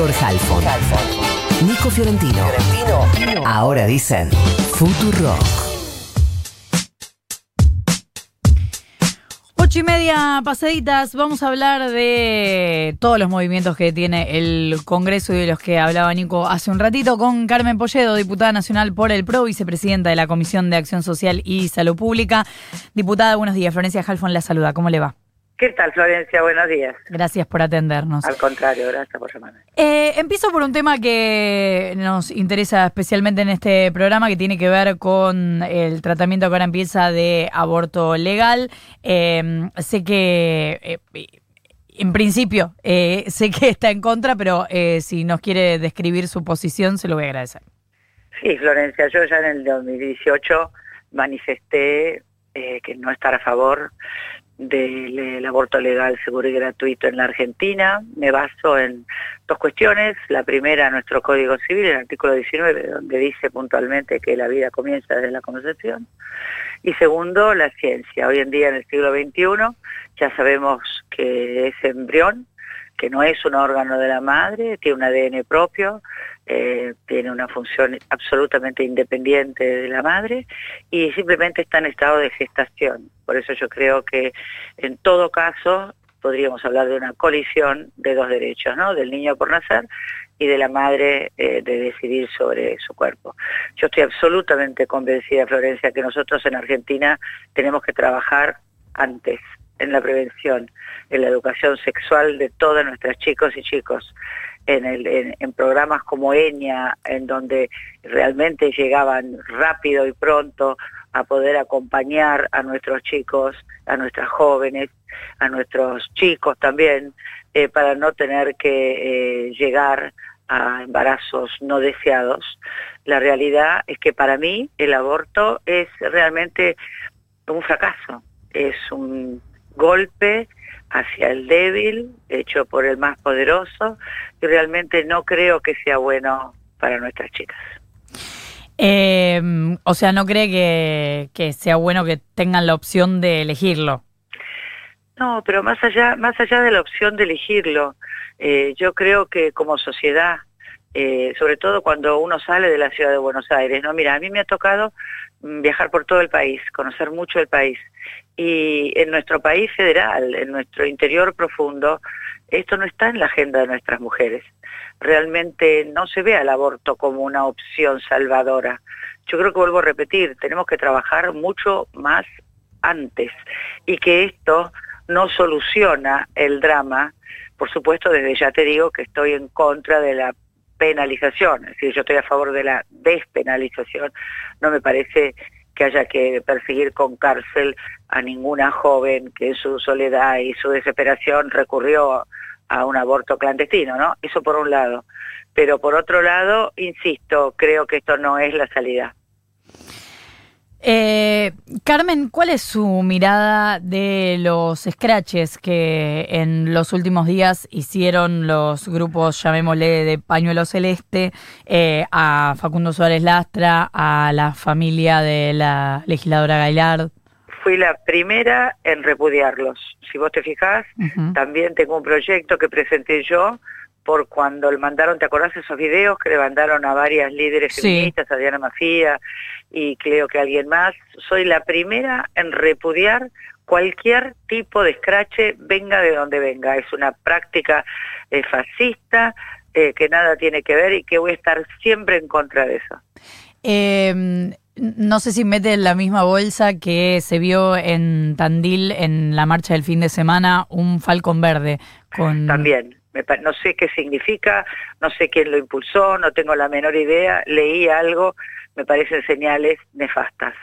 Flor Halfon. Nico Fiorentino. Ahora dicen Futuro. Ocho y media pasaditas, vamos a hablar de todos los movimientos que tiene el Congreso y de los que hablaba Nico hace un ratito con Carmen Polledo, diputada nacional por el PRO, vicepresidenta de la Comisión de Acción Social y Salud Pública. Diputada, buenos días. Florencia Halfon la saluda. ¿Cómo le va? ¿Qué tal, Florencia? Buenos días. Gracias por atendernos. Al contrario, gracias por llamarme. Eh, empiezo por un tema que nos interesa especialmente en este programa, que tiene que ver con el tratamiento que ahora empieza de aborto legal. Eh, sé que, eh, en principio, eh, sé que está en contra, pero eh, si nos quiere describir su posición, se lo voy a agradecer. Sí, Florencia, yo ya en el 2018 manifesté eh, que no estar a favor del el aborto legal, seguro y gratuito en la Argentina. Me baso en dos cuestiones. La primera, nuestro Código Civil, el artículo 19, donde dice puntualmente que la vida comienza desde la concepción. Y segundo, la ciencia. Hoy en día, en el siglo XXI, ya sabemos que ese embrión, que no es un órgano de la madre, tiene un ADN propio, eh, tiene una función absolutamente independiente de la madre y simplemente está en estado de gestación. Por eso yo creo que en todo caso podríamos hablar de una colisión de dos derechos, ¿no? Del niño por nacer y de la madre eh, de decidir sobre su cuerpo. Yo estoy absolutamente convencida, Florencia, que nosotros en Argentina tenemos que trabajar antes en la prevención, en la educación sexual de todas nuestras chicos y chicos, en, el, en, programas como EñA, en donde realmente llegaban rápido y pronto a poder acompañar a nuestros chicos, a nuestras jóvenes, a nuestros chicos también, eh, para no tener que eh, llegar a embarazos no deseados. La realidad es que para mí el aborto es realmente un fracaso, es un golpe hacia el débil, hecho por el más poderoso, y realmente no creo que sea bueno para nuestras chicas. Eh, o sea, ¿no cree que, que, sea bueno que tengan la opción de elegirlo? No, pero más allá, más allá de la opción de elegirlo, eh, yo creo que como sociedad, eh, sobre todo cuando uno sale de la ciudad de Buenos Aires, no, mira, a mí me ha tocado viajar por todo el país, conocer mucho el país. Y en nuestro país federal, en nuestro interior profundo, esto no está en la agenda de nuestras mujeres. Realmente no se ve al aborto como una opción salvadora. Yo creo que vuelvo a repetir, tenemos que trabajar mucho más antes y que esto no soluciona el drama. Por supuesto, desde ya te digo que estoy en contra de la penalización, es decir, yo estoy a favor de la despenalización, no me parece que haya que perseguir con cárcel a ninguna joven que en su soledad y su desesperación recurrió a un aborto clandestino, ¿no? Eso por un lado. Pero por otro lado, insisto, creo que esto no es la salida. Eh, Carmen, ¿cuál es su mirada de los scratches que en los últimos días hicieron los grupos, llamémosle, de pañuelo celeste, eh, a Facundo Suárez Lastra, a la familia de la legisladora Gailard? Fui la primera en repudiarlos. Si vos te fijás, uh -huh. también tengo un proyecto que presenté yo por cuando le mandaron, ¿te acordás esos videos que le mandaron a varias líderes sí. feministas, a Diana Mafía y creo que alguien más? Soy la primera en repudiar cualquier tipo de escrache, venga de donde venga. Es una práctica eh, fascista eh, que nada tiene que ver y que voy a estar siempre en contra de eso. Eh, no sé si mete en la misma bolsa que se vio en Tandil en la marcha del fin de semana un falcón verde. Con... También no sé qué significa, no sé quién lo impulsó, no tengo la menor idea, leí algo, me parecen señales nefastas.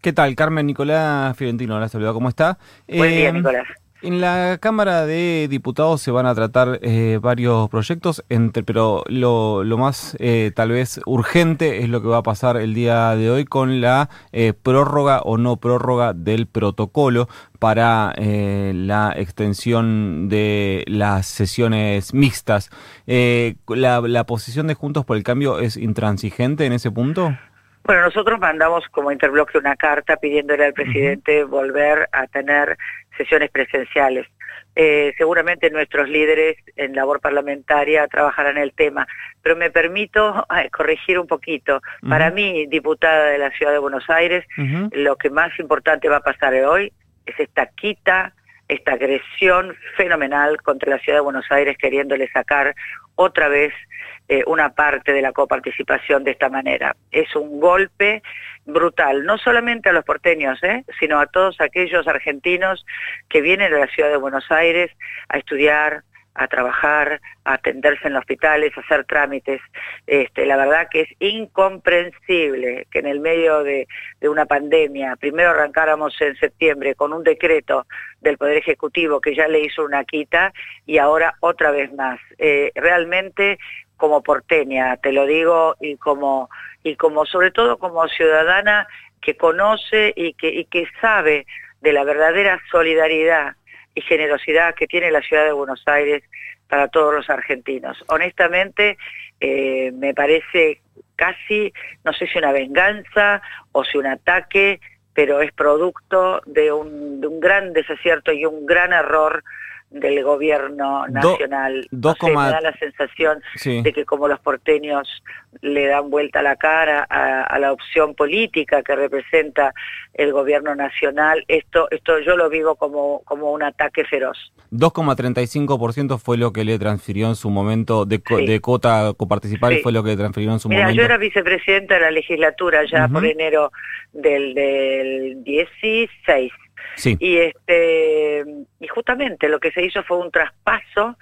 ¿Qué tal? Carmen Nicolás Fiorentino, la saluda, ¿cómo está? Buen eh, día, Nicolás. En la Cámara de Diputados se van a tratar eh, varios proyectos, entre, pero lo, más eh, tal vez urgente es lo que va a pasar el día de hoy con la eh, prórroga o no prórroga del protocolo para eh, la extensión de las sesiones mixtas. La, ¿La posición de Juntos por el Cambio es intransigente en ese punto? Bueno, nosotros mandamos como interbloque una carta pidiéndole al presidente volver a tener sesiones presenciales. eh, seguramente nuestros líderes en labor parlamentaria trabajarán el tema, pero me permito corregir un poquito. Para mí, diputada de la Ciudad de Buenos Aires, lo que más importante va a pasar hoy es esta quita, esta agresión fenomenal contra la Ciudad de Buenos Aires queriéndole sacar otra vez eh, una parte de la coparticipación de esta manera. Es un golpe brutal, no solamente a los porteños, ¿eh? sino a todos aquellos argentinos que vienen a la ciudad de Buenos Aires a estudiar, a trabajar, a atenderse en los hospitales, a hacer trámites. Este, la verdad que es incomprensible que en el medio de, una pandemia, primero arrancáramos en septiembre con un decreto del Poder Ejecutivo que ya le hizo una quita y ahora otra vez más. Eh, realmente como porteña, te lo digo, y como, y como sobre todo como ciudadana que conoce y que, y que sabe de la verdadera solidaridad y generosidad que tiene la ciudad de Buenos Aires para todos los argentinos. Honestamente, eh, me parece casi, no sé si una venganza o si un ataque, pero es producto de un, de un gran desacierto y un gran error del gobierno nacional. Do, me da la sensación de que como los porteños le dan vuelta la cara a, la opción política que representa el gobierno nacional, esto, esto yo lo vivo como, como un ataque feroz. 2,35% fue lo que le transfirió en su momento de, de cuota coparticipar y fue lo que le transfirió en su Mira, momento. Yo era vicepresidenta de la legislatura ya por enero del, del 16 y este y justamente lo que se hizo fue un traspaso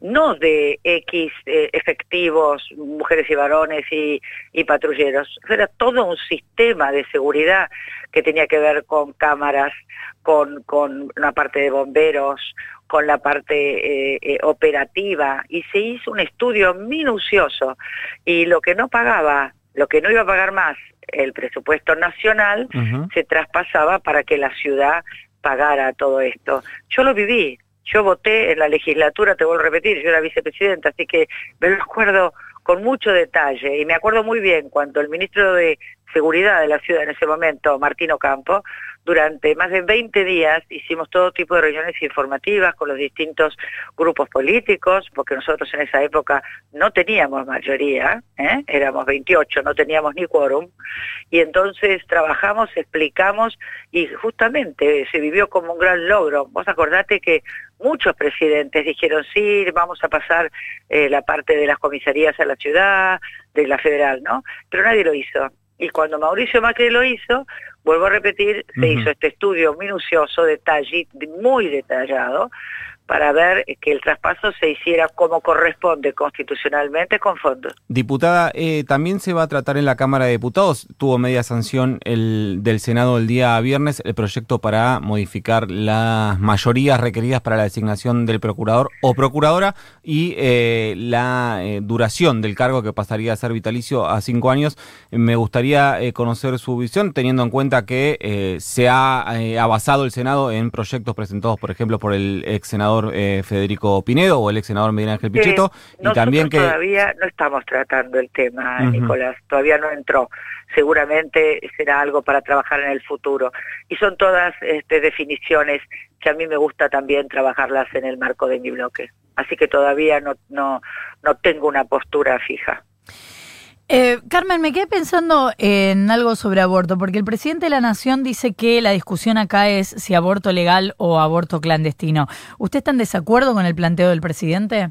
no de X eh, efectivos, mujeres y varones y, patrulleros, era todo un sistema de seguridad que tenía que ver con cámaras, con, con una parte de bomberos, con la parte eh, eh, operativa y se hizo un estudio minucioso y lo que no pagaba, lo que no iba a pagar más el presupuesto nacional se traspasaba para que la ciudad pagara todo esto. Yo lo viví, yo voté en la legislatura, te vuelvo a repetir, yo era vicepresidenta, así que me lo acuerdo con mucho detalle y me acuerdo muy bien cuando el ministro de Seguridad de la ciudad en ese momento, Martino Campo, durante más de 20 días hicimos todo tipo de reuniones informativas con los distintos grupos políticos, porque nosotros en esa época no teníamos mayoría, ¿eh? éramos 28, no teníamos ni quórum, y entonces trabajamos, explicamos, y justamente se vivió como un gran logro. Vos acordate que muchos presidentes dijeron, sí, vamos a pasar eh, la parte de las comisarías a la ciudad, de la federal, ¿no? Pero nadie lo hizo. Y cuando Mauricio Macri lo hizo, vuelvo a repetir, se hizo este estudio minucioso, detalle, muy detallado, para ver que el traspaso se hiciera como corresponde constitucionalmente con fondos. Diputada, eh, también se va a tratar en la Cámara de Diputados, tuvo media sanción el, del Senado el día viernes, el proyecto para modificar las mayorías requeridas para la designación del procurador o procuradora y eh, la eh, duración del cargo que pasaría a ser vitalicio a cinco años. Me gustaría conocer su visión, teniendo en cuenta que se ha basado el Senado en proyectos presentados, por ejemplo, por el ex senador eh, Federico Pinedo o el ex senador Miguel Ángel Pichetto. y también que todavía no estamos tratando el tema, Nicolás, todavía no entró. Seguramente será algo para trabajar en el futuro. Y son todas este, definiciones que a mí me gusta también trabajarlas en el marco de mi bloque. Así que todavía no, no, no tengo una postura fija. Eh, Carmen, me quedé pensando en algo sobre aborto, porque el presidente de la Nación dice que la discusión acá es si aborto legal o aborto clandestino. ¿Usted está en desacuerdo con el planteo del presidente?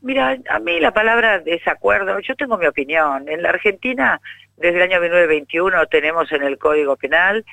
Mira, a mí la palabra desacuerdo, yo tengo mi opinión. En la Argentina, desde el año 1921, tenemos en el Código Penal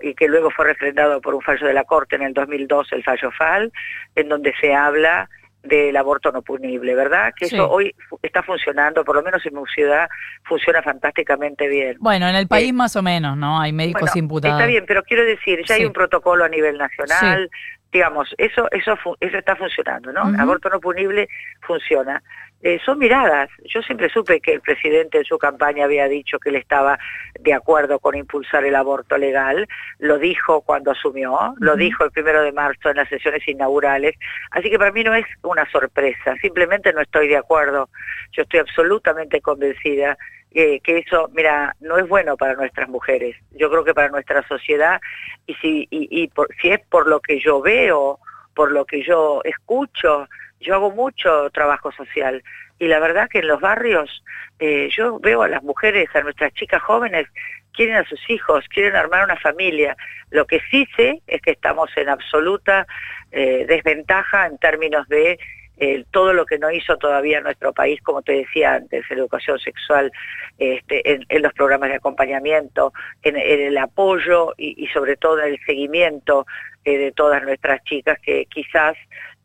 y que luego fue refrendado por un fallo de la Corte en el 2002, el fallo FAL, en donde se habla del aborto no punible, ¿verdad? Que eso hoy está funcionando, por lo menos en mi ciudad funciona fantásticamente bien. Bueno, en el país eh, más o menos, ¿no? Hay médicos imputados. Está bien, pero quiero decir, ya hay un protocolo a nivel nacional, digamos, eso eso eso está funcionando, ¿no? Aborto no punible funciona. Eh, son miradas. Yo siempre supe que el presidente en su campaña había dicho que él estaba de acuerdo con impulsar el aborto legal. Lo dijo cuando asumió, lo dijo el primero de marzo en las sesiones inaugurales. Así que para mí no es una sorpresa. Simplemente no estoy de acuerdo. Yo estoy absolutamente convencida que eso, mira, no es bueno para nuestras mujeres. Yo creo que para nuestra sociedad, y si, y, y por, si es por lo que yo veo por lo que yo escucho, yo hago mucho trabajo social y la verdad que en los barrios eh, yo veo a las mujeres, a nuestras chicas jóvenes, quieren a sus hijos, quieren armar una familia. Lo que sí sé es que estamos en absoluta eh, desventaja en términos de eh, todo lo que no hizo todavía nuestro país, como te decía antes, en educación sexual, este, en, los programas de acompañamiento, en, el apoyo y, sobre todo en el seguimiento de todas nuestras chicas que quizás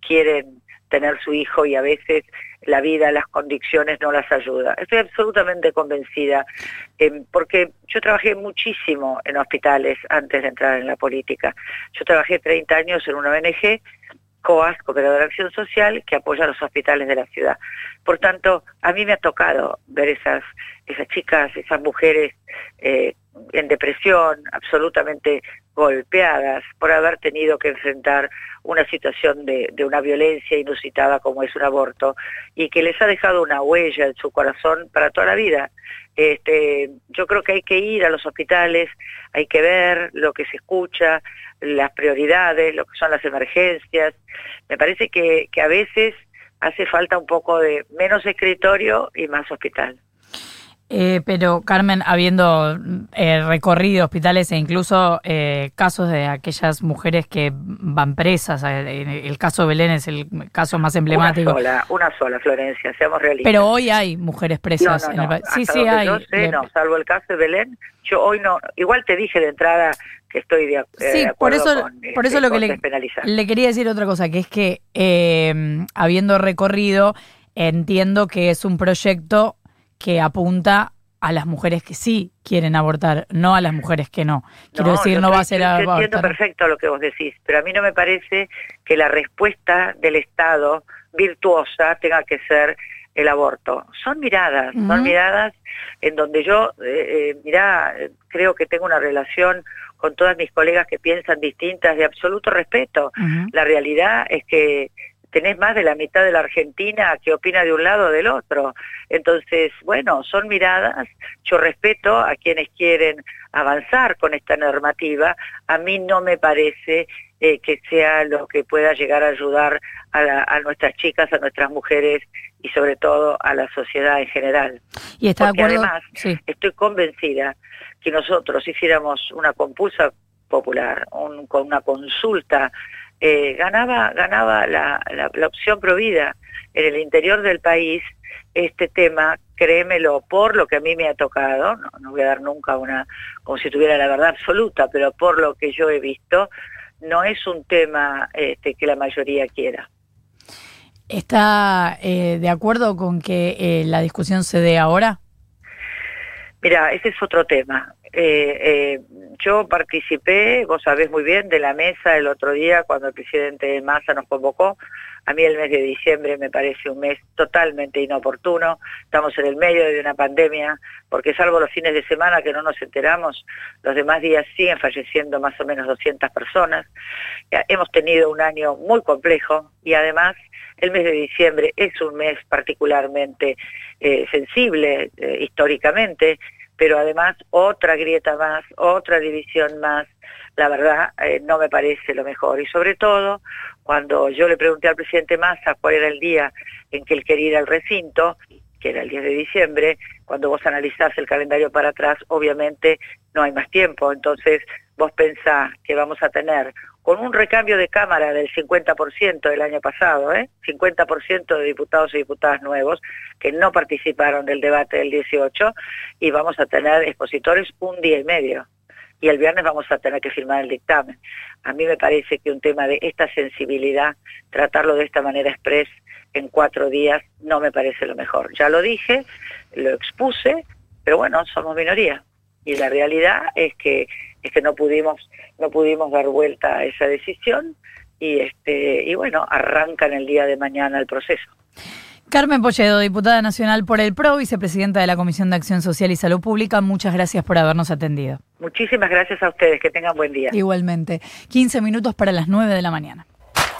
quieren tener su hijo y a veces la vida, las condiciones no las ayuda. Estoy absolutamente convencida, eh, porque yo trabajé muchísimo en hospitales antes de entrar en la política. Yo trabajé 30 años en una ONG COAS, Cooperadora de Acción Social, que apoya a los hospitales de la ciudad. Por tanto, a mí me ha tocado ver esas, esas chicas, esas mujeres eh, en depresión, absolutamente golpeadas por haber tenido que enfrentar una situación de, de, una violencia inusitada como es un aborto y que les ha dejado una huella en su corazón para toda la vida. Este, yo creo que hay que ir a los hospitales, hay que ver lo que se escucha, las prioridades, lo que son las emergencias. Me parece que, que a veces hace falta un poco de menos escritorio y más hospital. Eh, pero Carmen, habiendo eh, recorrido hospitales e incluso eh, casos de aquellas mujeres que van presas, el caso de Belén es el caso más emblemático. Una sola, una sola, Florencia, seamos realistas. Pero hoy hay mujeres presas en el país. Sí, sí, hay. no, salvo el caso de Belén, yo hoy no, igual te dije de entrada que estoy de, sí, por eso, por eso lo que le, le, quería decir otra cosa, que es que habiendo recorrido, entiendo que es un proyecto que apunta a las mujeres que sí quieren abortar, no a las mujeres que no. Quiero decir, no va a ser Yo entiendo perfecto lo que vos decís, pero a mí no me parece que la respuesta del Estado virtuosa tenga que ser el aborto. Son miradas, son miradas en donde yo, eh, eh, mirá, creo que tengo una relación con todas mis colegas que piensan distintas de absoluto respeto. La realidad es que tenés más de la mitad de la Argentina que opina de un lado o del otro. Entonces, bueno, son miradas, yo respeto a quienes quieren avanzar con esta normativa, a mí no me parece eh, que sea lo que pueda llegar a ayudar a, nuestras chicas, a nuestras mujeres y sobre todo a la sociedad en general. Y está Porque además estoy convencida que nosotros hiciéramos una compulsa popular, con una consulta eh, ganaba, ganaba la, la, opción provida en el interior del país. Este tema, créemelo, por lo que a mí me ha tocado, no, no voy a dar nunca una, como si tuviera la verdad absoluta, pero por lo que yo he visto, no es un tema este, que la mayoría quiera. ¿Está eh, de acuerdo con que eh, la discusión se dé ahora? Mira, ese es otro tema. Eh, eh, yo participé, vos sabés muy bien, de la mesa el otro día cuando el presidente Massa nos convocó. A mí el mes de diciembre me parece un mes totalmente inoportuno. Estamos en el medio de una pandemia, porque salvo los fines de semana que no nos enteramos, los demás días siguen falleciendo más o menos 200 personas. Hemos tenido un año muy complejo y además el mes de diciembre es un mes particularmente eh, sensible eh, históricamente pero además otra grieta más, otra división más, la verdad eh, no me parece lo mejor. Y sobre todo, cuando yo le pregunté al presidente Massa cuál era el día en que él quería ir al recinto, que era el 10 de diciembre, cuando vos analizás el calendario para atrás, obviamente no hay más tiempo. Entonces, vos pensás que vamos a tener con un recambio de Cámara del 50% del año pasado, ¿eh? 50% de diputados y diputadas nuevos que no participaron del debate del 18 y vamos a tener expositores un día y medio. Y el viernes vamos a tener que firmar el dictamen. A mí me parece que un tema de esta sensibilidad, tratarlo de esta manera express en cuatro días, no me parece lo mejor. Ya lo dije, lo expuse, pero bueno, somos minoría. Y la realidad es que es que no pudimos no pudimos dar vuelta a esa decisión y este y bueno arrancan el día de mañana el proceso Carmen Polledo, diputada nacional por el PRO, vicepresidenta de la Comisión de Acción Social y Salud Pública, muchas gracias por habernos atendido. Muchísimas gracias a ustedes, que tengan buen día. Igualmente, 15 minutos para las 9 de la mañana.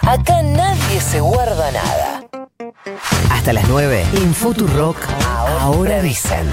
Acá nadie se guarda nada. Hasta las 9, en Rock, ahora dicen.